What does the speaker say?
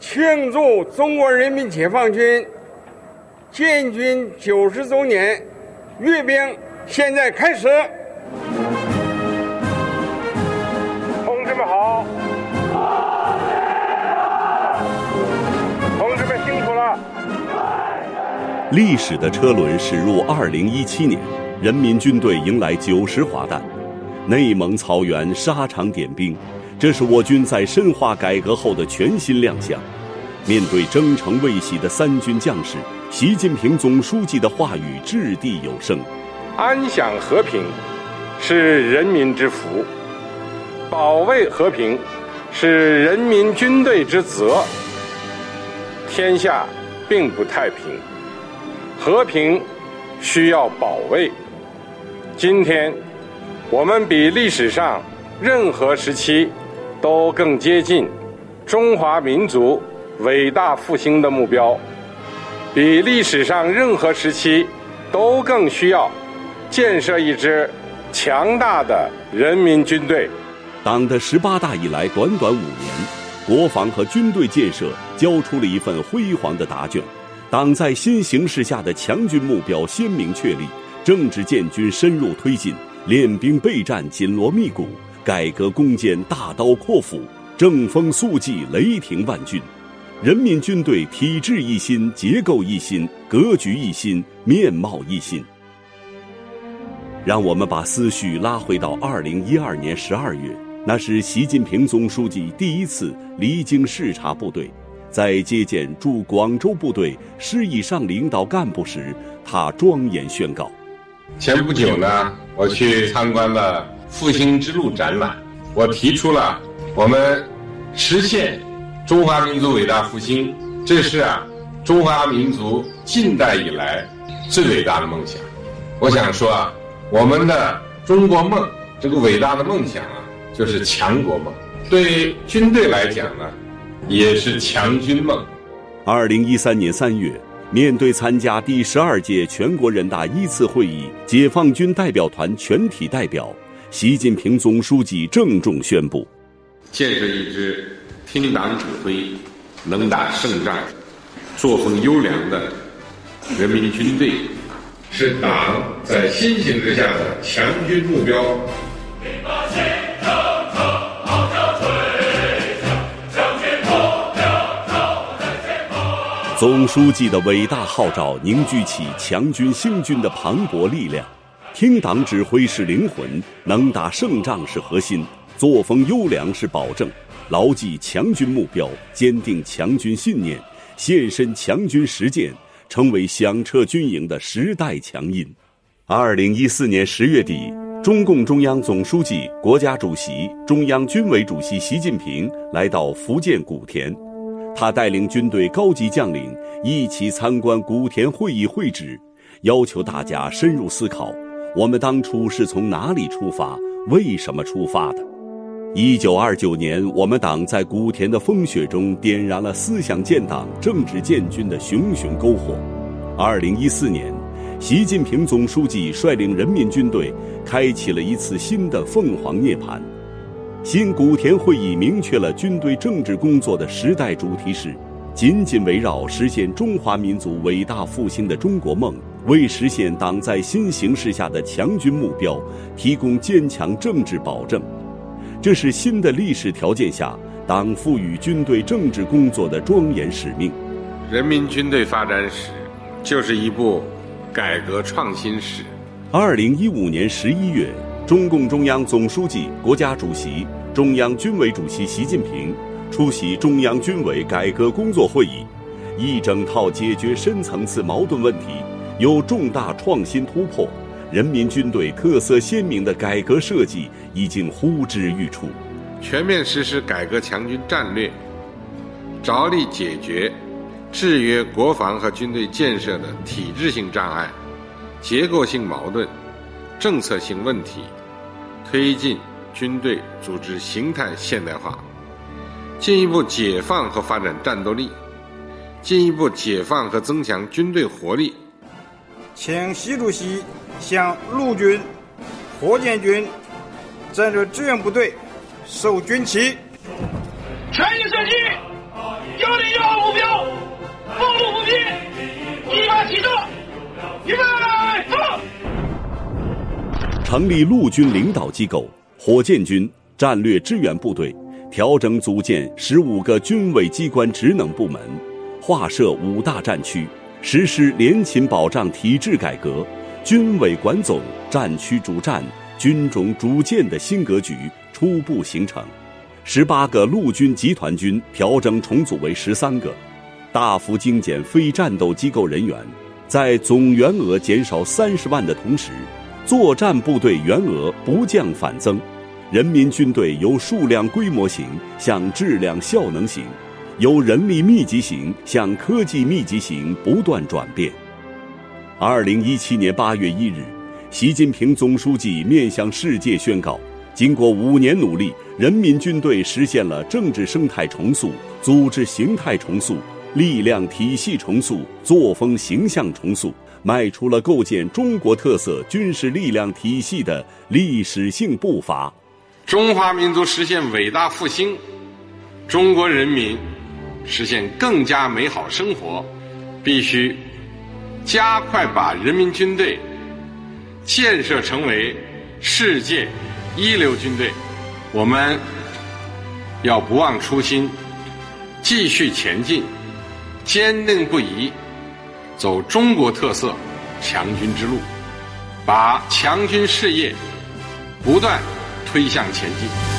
庆祝中国人民解放军建军九十周年阅兵，现在开始。同志们好，同志们辛苦了。历史的车轮驶入二零一七年，人民军队迎来九十华诞，内蒙草原沙场点兵。这是我军在深化改革后的全新亮相。面对征程未息的三军将士，习近平总书记的话语掷地有声：“安享和平是人民之福，保卫和平是人民军队之责。天下并不太平，和平需要保卫。今天，我们比历史上任何时期。”都更接近中华民族伟大复兴的目标，比历史上任何时期都更需要建设一支强大的人民军队。党的十八大以来，短短五年，国防和军队建设交出了一份辉煌的答卷。党在新形势下的强军目标鲜明确立，政治建军深入推进，练兵备战紧锣密鼓。改革攻坚大刀阔斧，正风肃纪雷霆万钧，人民军队体制一新，结构一新，格局一新，面貌一新。让我们把思绪拉回到二零一二年十二月，那是习近平总书记第一次离京视察部队，在接见驻广州部队师以上领导干部时，他庄严宣告：前不久呢，我去参观了。复兴之路展览，我提出了我们实现中华民族伟大复兴，这是啊中华民族近代以来最伟大的梦想。我想说啊，我们的中国梦这个伟大的梦想啊，就是强国梦。对军队来讲呢，也是强军梦。二零一三年三月，面对参加第十二届全国人大一次会议解放军代表团全体代表。习近平总书记郑重宣布：建设一支听党指挥、能打胜仗、作风优良的人民军队，是党在新形势下的强军目标。总书记的伟大号召凝聚起强军兴军的磅礴力量。听党指挥是灵魂，能打胜仗是核心，作风优良是保证。牢记强军目标，坚定强军信念，献身强军实践，成为响彻军营的时代强音。二零一四年十月底，中共中央总书记、国家主席、中央军委主席习近平来到福建古田，他带领军队高级将领一起参观古田会议会址，要求大家深入思考。我们当初是从哪里出发？为什么出发的？一九二九年，我们党在古田的风雪中点燃了思想建党、政治建军的熊熊篝火。二零一四年，习近平总书记率领人民军队开启了一次新的凤凰涅槃。新古田会议明确了军队政治工作的时代主题是：紧紧围绕实现中华民族伟大复兴的中国梦。为实现党在新形势下的强军目标提供坚强政治保证，这是新的历史条件下党赋予军队政治工作的庄严使命。人民军队发展史就是一部改革创新史。二零一五年十一月，中共中央总书记、国家主席、中央军委主席习近平出席中央军委改革工作会议，一整套解决深层次矛盾问题。有重大创新突破，人民军队特色鲜明的改革设计已经呼之欲出。全面实施改革强军战略，着力解决制约国防和军队建设的体制性障碍、结构性矛盾、政策性问题，推进军队组织形态现代化，进一步解放和发展战斗力，进一步解放和增强军队活力。请习主席向陆军、火箭军战略支援部队授军旗。全力射击！幺零幺二目标暴露，伏击，一发起动，预备，走。成立陆军领导机构、火箭军战略支援部队。调整组建十五个军委机关职能部门，划设五大战区，实施联勤保障体制改革，军委管总、战区主战、军种主建的新格局初步形成。十八个陆军集团军调整重组为十三个，大幅精简非战斗机构人员，在总员额减少三十万的同时，作战部队员额不降反增。人民军队由数量规模型向质量效能型，由人力密集型向科技密集型不断转变。二零一七年八月一日，习近平总书记面向世界宣告。经过五年努力，人民军队实现了政治生态重塑、组织形态重塑、力量体系重塑、作风形象重塑，迈出了构建中国特色军事力量体系的历史性步伐。中华民族实现伟大复兴，中国人民实现更加美好生活，必须加快把人民军队建设成为世界。一流军队，我们要不忘初心，继续前进，坚定不移，走中国特色强军之路，把强军事业不断推向前进。